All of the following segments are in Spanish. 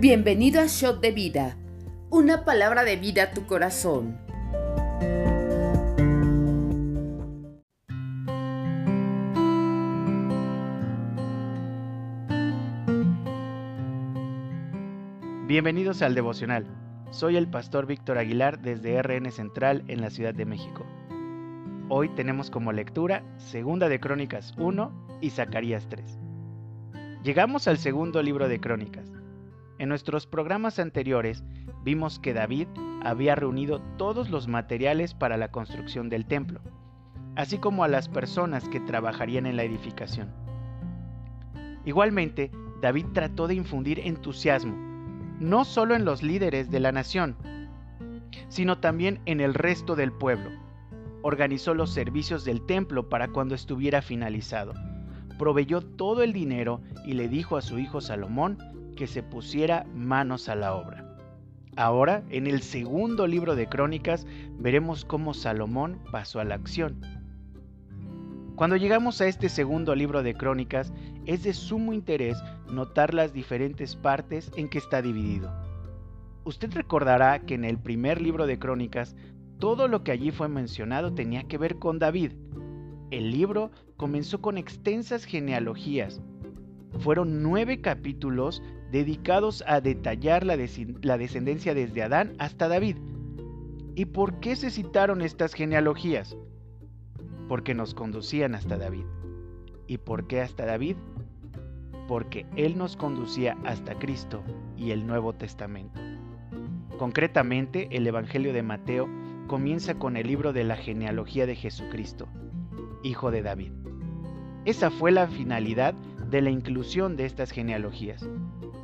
Bienvenido a Shot de Vida, una palabra de vida a tu corazón. Bienvenidos al devocional. Soy el pastor Víctor Aguilar desde RN Central en la Ciudad de México. Hoy tenemos como lectura Segunda de Crónicas 1 y Zacarías 3. Llegamos al segundo libro de Crónicas. En nuestros programas anteriores vimos que David había reunido todos los materiales para la construcción del templo, así como a las personas que trabajarían en la edificación. Igualmente, David trató de infundir entusiasmo, no solo en los líderes de la nación, sino también en el resto del pueblo organizó los servicios del templo para cuando estuviera finalizado. Proveyó todo el dinero y le dijo a su hijo Salomón que se pusiera manos a la obra. Ahora, en el segundo libro de Crónicas, veremos cómo Salomón pasó a la acción. Cuando llegamos a este segundo libro de Crónicas, es de sumo interés notar las diferentes partes en que está dividido. Usted recordará que en el primer libro de Crónicas todo lo que allí fue mencionado tenía que ver con David. El libro comenzó con extensas genealogías. Fueron nueve capítulos dedicados a detallar la, descendencia desde Adán hasta David. ¿Y por qué se citaron estas genealogías? Porque nos conducían hasta David. ¿Y por qué hasta David? Porque Él nos conducía hasta Cristo y el Nuevo Testamento. Concretamente, el Evangelio de Mateo comienza con el libro de la genealogía de Jesucristo, hijo de David. Esa fue la finalidad de la inclusión de estas genealogías.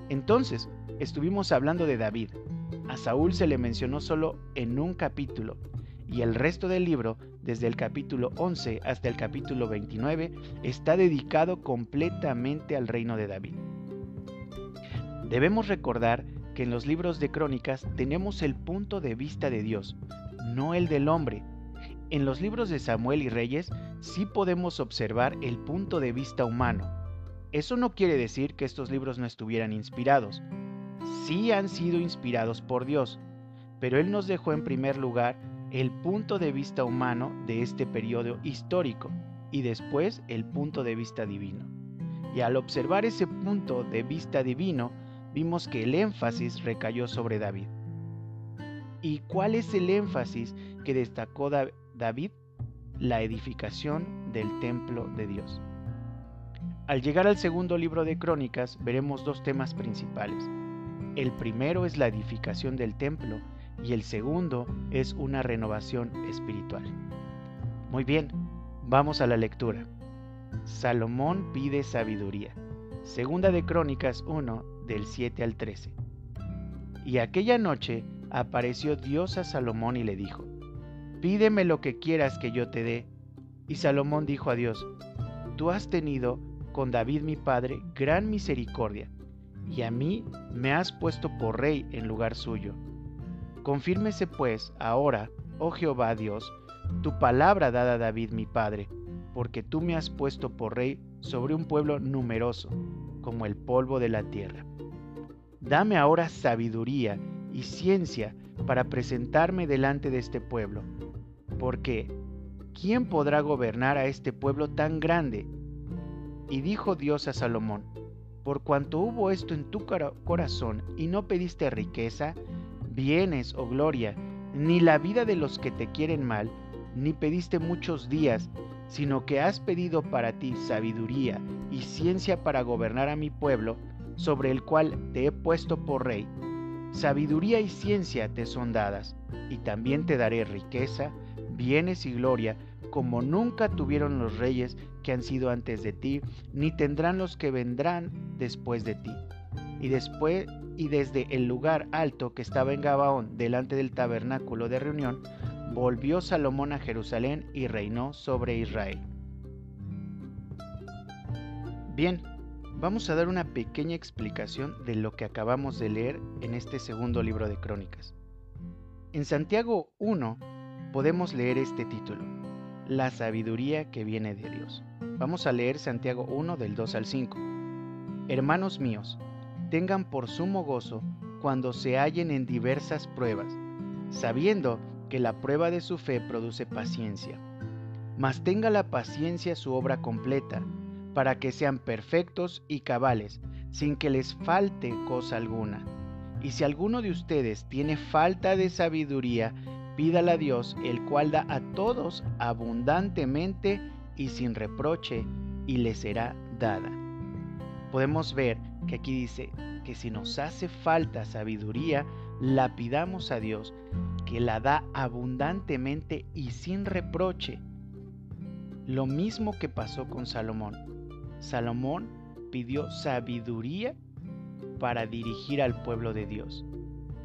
Entonces, estuvimos hablando de David. A Saúl se le mencionó solo en un capítulo, y el resto del libro, desde el capítulo 11 hasta el capítulo 29, está dedicado completamente al reino de David. Debemos recordar que en los libros de crónicas tenemos el punto de vista de Dios, no el del hombre. En los libros de Samuel y Reyes sí podemos observar el punto de vista humano. Eso no quiere decir que estos libros no estuvieran inspirados. Sí han sido inspirados por Dios, pero Él nos dejó en primer lugar el punto de vista humano de este periodo histórico y después el punto de vista divino. Y al observar ese punto de vista divino, vimos que el énfasis recayó sobre David. ¿Y cuál es el énfasis que destacó David? La edificación del templo de Dios. Al llegar al segundo libro de Crónicas veremos dos temas principales. El primero es la edificación del templo y el segundo es una renovación espiritual. Muy bien, vamos a la lectura. Salomón pide sabiduría. Segunda de Crónicas 1 del 7 al 13. Y aquella noche apareció Dios a Salomón y le dijo, Pídeme lo que quieras que yo te dé. Y Salomón dijo a Dios, Tú has tenido con David mi padre gran misericordia, y a mí me has puesto por rey en lugar suyo. Confírmese pues ahora, oh Jehová Dios, tu palabra dada a David mi padre, porque tú me has puesto por rey sobre un pueblo numeroso, como el polvo de la tierra. Dame ahora sabiduría y ciencia para presentarme delante de este pueblo. Porque, ¿quién podrá gobernar a este pueblo tan grande? Y dijo Dios a Salomón, por cuanto hubo esto en tu corazón y no pediste riqueza, bienes o gloria, ni la vida de los que te quieren mal, ni pediste muchos días, sino que has pedido para ti sabiduría y ciencia para gobernar a mi pueblo, sobre el cual te he puesto por rey, Sabiduría y ciencia te son dadas, y también te daré riqueza, bienes y gloria, como nunca tuvieron los reyes que han sido antes de ti, ni tendrán los que vendrán después de ti. Y después y desde el lugar alto que estaba en Gabaón, delante del tabernáculo de reunión, volvió Salomón a Jerusalén y reinó sobre Israel. Bien, vamos a dar una pequeña explicación de lo que acabamos de leer en este segundo libro de Crónicas. En Santiago 1 podemos leer este título, La sabiduría que viene de Dios. Vamos a leer Santiago 1 del 2 al 5. Hermanos míos, tengan por sumo gozo cuando se hallen en diversas pruebas, sabiendo que la prueba de su fe produce paciencia. Mas tenga la paciencia su obra completa, para que sean perfectos y cabales, sin que les falte cosa alguna. Y si alguno de ustedes tiene falta de sabiduría, pídala a Dios, el cual da a todos abundantemente y sin reproche, y le será dada. Podemos ver que aquí dice que si nos hace falta sabiduría, la pidamos a Dios, que la da abundantemente y sin reproche. Lo mismo que pasó con Salomón. Salomón pidió sabiduría para dirigir al pueblo de Dios.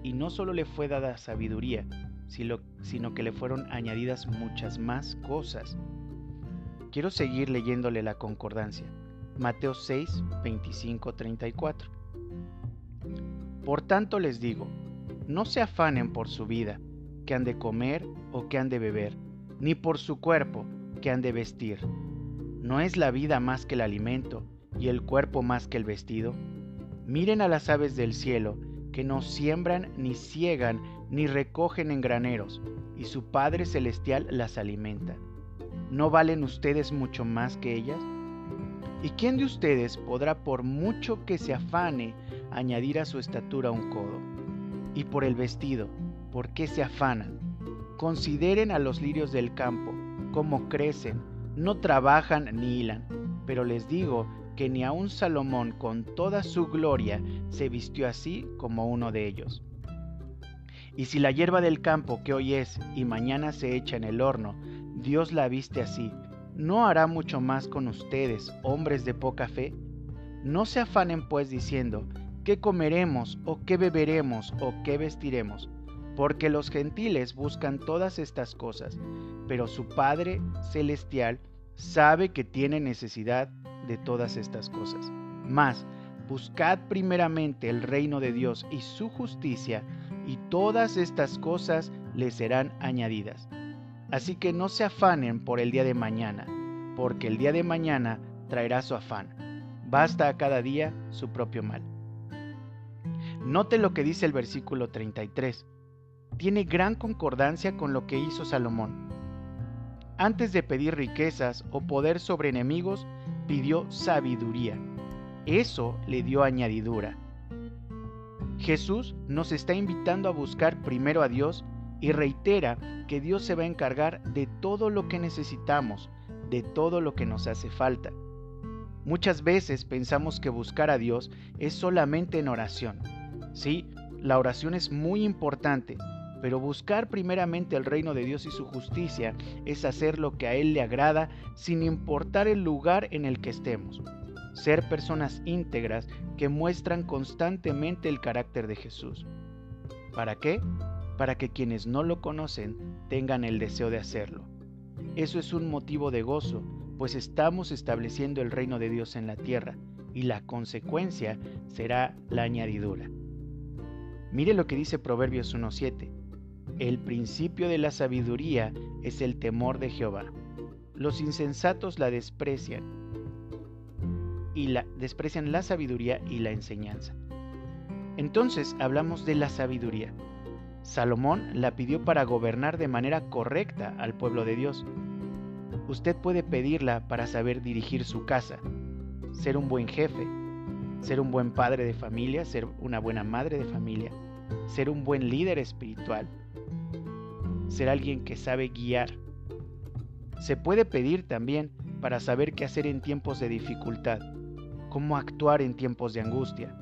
Y no solo le fue dada sabiduría, sino, que le fueron añadidas muchas más cosas. Quiero seguir leyéndole la concordancia. Mateo 6, 25, 34. Por tanto les digo, no se afanen por su vida, que han de comer o que han de beber, ni por su cuerpo, que han de vestir. ¿No es la vida más que el alimento y el cuerpo más que el vestido? Miren a las aves del cielo, que no siembran ni ciegan ni recogen en graneros, y su Padre Celestial las alimenta. ¿No valen ustedes mucho más que ellas? ¿Y quién de ustedes podrá, por mucho que se afane, añadir a su estatura un codo? Y por el vestido, ¿por qué se afanan? Consideren a los lirios del campo, cómo crecen, no trabajan ni hilan, pero les digo que ni aun Salomón con toda su gloria se vistió así como uno de ellos. Y si la hierba del campo que hoy es y mañana se echa en el horno, Dios la viste así, ¿no hará mucho más con ustedes, hombres de poca fe? No se afanen pues diciendo, ¿qué comeremos o qué beberemos o qué vestiremos? Porque los gentiles buscan todas estas cosas, pero su Padre Celestial sabe que tiene necesidad de todas estas cosas. Mas, buscad primeramente el reino de Dios y su justicia, y todas estas cosas les serán añadidas. Así que no se afanen por el día de mañana, porque el día de mañana traerá su afán. Basta a cada día su propio mal. Note lo que dice el versículo 33. Tiene gran concordancia con lo que hizo Salomón. Antes de pedir riquezas o poder sobre enemigos, pidió sabiduría. Eso le dio añadidura. Jesús nos está invitando a buscar primero a Dios y reitera que Dios se va a encargar de todo lo que necesitamos, de todo lo que nos hace falta. Muchas veces pensamos que buscar a Dios es solamente en oración. Sí, la oración es muy importante, pero buscar primeramente el reino de Dios y su justicia es hacer lo que a Él le agrada sin importar el lugar en el que estemos ser personas íntegras que muestran constantemente el carácter de Jesús. ¿Para qué? Para que quienes no lo conocen tengan el deseo de hacerlo. Eso es un motivo de gozo, pues estamos estableciendo el reino de Dios en la tierra y la consecuencia será la añadidura. Mire lo que dice Proverbios 1.7. El principio de la sabiduría es el temor de Jehová. Los insensatos la desprecian y la, desprecian la sabiduría y la enseñanza. Entonces hablamos de la sabiduría. Salomón la pidió para gobernar de manera correcta al pueblo de Dios. Usted puede pedirla para saber dirigir su casa, ser un buen jefe, ser un buen padre de familia, ser una buena madre de familia, ser un buen líder espiritual, ser alguien que sabe guiar. Se puede pedir también para saber qué hacer en tiempos de dificultad, cómo actuar en tiempos de angustia,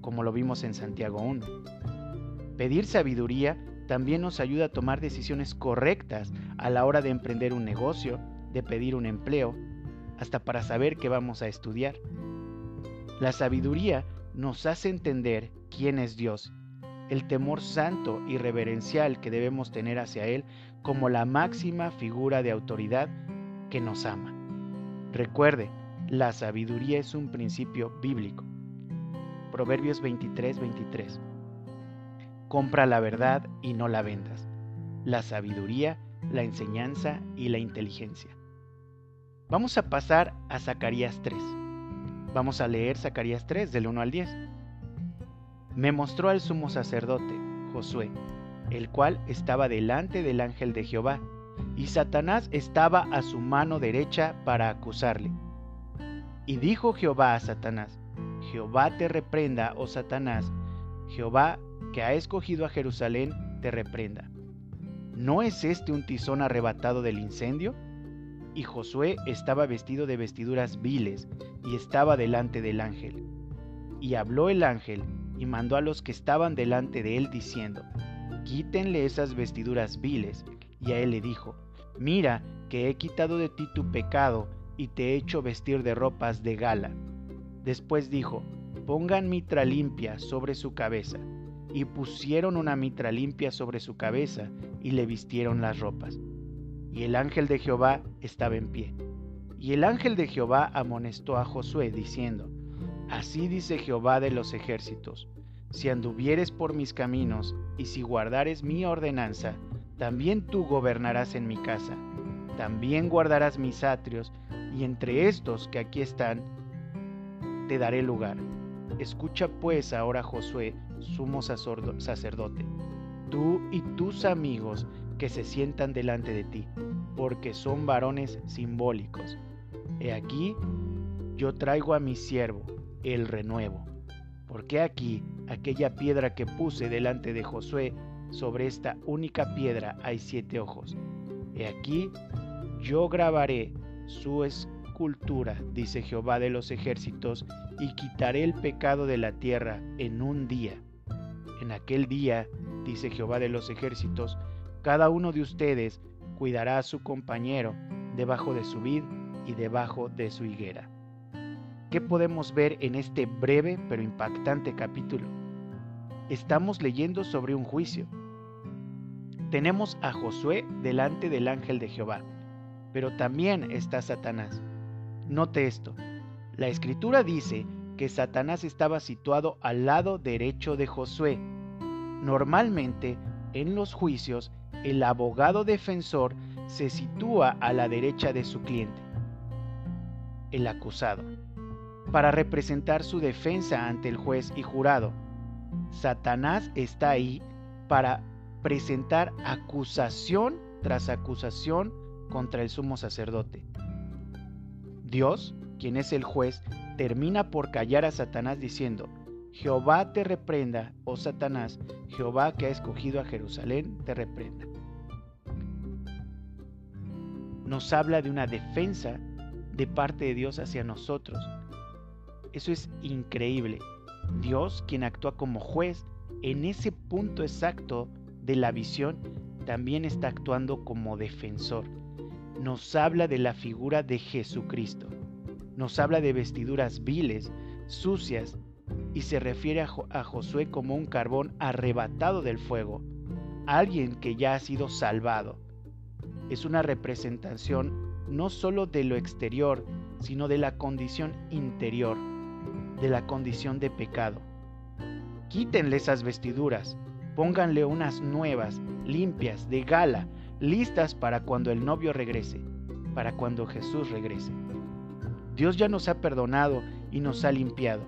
como lo vimos en Santiago 1. Pedir sabiduría también nos ayuda a tomar decisiones correctas a la hora de emprender un negocio, de pedir un empleo, hasta para saber qué vamos a estudiar. La sabiduría nos hace entender quién es Dios, el temor santo y reverencial que debemos tener hacia Él como la máxima figura de autoridad que nos ama. Recuerde, la sabiduría es un principio bíblico. Proverbios 23, 23. Compra la verdad y no la vendas. La sabiduría, la enseñanza y la inteligencia. Vamos a pasar a Zacarías 3. Vamos a leer Zacarías 3 del 1 al 10. me mostró al sumo sacerdote, Josué, el cual estaba delante del ángel de Jehová, y Satanás estaba a su mano derecha para acusarle. Y dijo Jehová a Satanás, Jehová te reprenda, oh Satanás, Jehová que ha escogido a Jerusalén, te reprenda. ¿No es este un tizón arrebatado del incendio? Y Josué estaba vestido de vestiduras viles, y estaba delante del ángel. Y habló el ángel, y mandó a los que estaban delante de él, diciendo, Quítenle esas vestiduras viles. Y a él le dijo, Mira, que he quitado de ti tu pecado, y te he hecho vestir de ropas de gala. Después dijo, Pongan mitra limpia sobre su cabeza. Y pusieron una mitra limpia sobre su cabeza, y le vistieron las ropas y el ángel de Jehová estaba en pie. Y el ángel de Jehová amonestó a Josué, diciendo, Así dice Jehová de los ejércitos, si anduvieres por mis caminos, y si guardares mi ordenanza, también tú gobernarás en mi casa, también guardarás mis atrios, y entre estos que aquí están, te daré lugar. Escucha pues ahora Josué, sumo sacerdote, tú y tus amigos que se sientan delante de ti, porque son varones simbólicos. He aquí, yo traigo a mi siervo, el renuevo. Porque aquí, aquella piedra que puse delante de Josué, sobre esta única piedra hay siete ojos. He aquí, yo grabaré su escultura, dice Jehová de los ejércitos, y quitaré el pecado de la tierra en un día. En aquel día, dice Jehová de los ejércitos, cada uno de ustedes cuidará a su compañero debajo de su vid y debajo de su higuera. ¿Qué podemos ver en este breve pero impactante capítulo? Estamos leyendo sobre un juicio. Tenemos a Josué delante del ángel de Jehová, pero también está Satanás. Note esto, la escritura dice que Satanás estaba situado al lado derecho de Josué. Normalmente, en los juicios, el abogado defensor se sitúa a la derecha de su cliente, el acusado, para representar su defensa ante el juez y jurado. Satanás está ahí para presentar acusación tras acusación contra el sumo sacerdote. Dios, quien es el juez, termina por callar a Satanás diciendo, Jehová te reprenda, oh Satanás, Jehová que ha escogido a Jerusalén te reprenda. Nos habla de una defensa de parte de Dios hacia nosotros. Eso es increíble. Dios, quien actúa como juez, en ese punto exacto de la visión, también está actuando como defensor. Nos habla de la figura de Jesucristo. Nos habla de vestiduras viles, sucias, y se refiere a, Josué como un carbón arrebatado del fuego, alguien que ya ha sido salvado. Es una representación no solo de lo exterior, sino de la condición interior, de la condición de pecado. Quítenle esas vestiduras, pónganle unas nuevas, limpias, de gala, listas para cuando el novio regrese, para cuando Jesús regrese. Dios ya nos ha perdonado y nos ha limpiado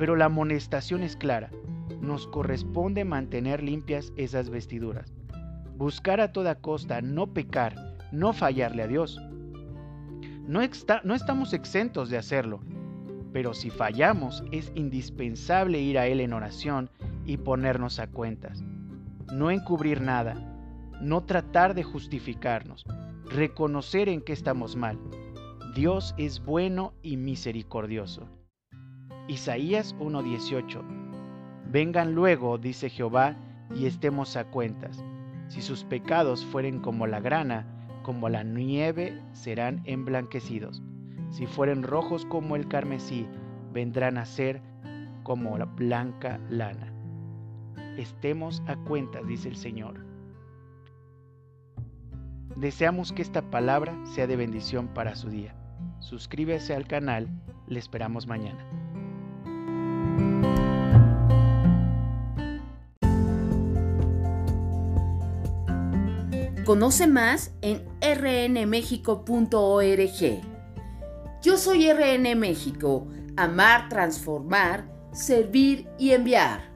pero la amonestación es clara. Nos corresponde mantener limpias esas vestiduras. Buscar a toda costa no pecar, no fallarle a Dios. No, no estamos exentos de hacerlo, pero si fallamos es indispensable ir a Él en oración y ponernos a cuentas. No encubrir nada, no tratar de justificarnos, reconocer en qué estamos mal. Dios es bueno y misericordioso. Isaías 1:18. Vengan luego, dice Jehová, y estemos a cuentas. Si sus pecados fueren como la grana, como la nieve, serán emblanquecidos. Si fueren rojos como el carmesí, vendrán a ser como la blanca lana. Estemos a cuentas, dice el Señor. Deseamos que esta palabra sea de bendición para su día. Suscríbase al canal, le esperamos mañana. Conoce más en rnmexico.org. Yo soy RN México, amar, transformar, servir y enviar.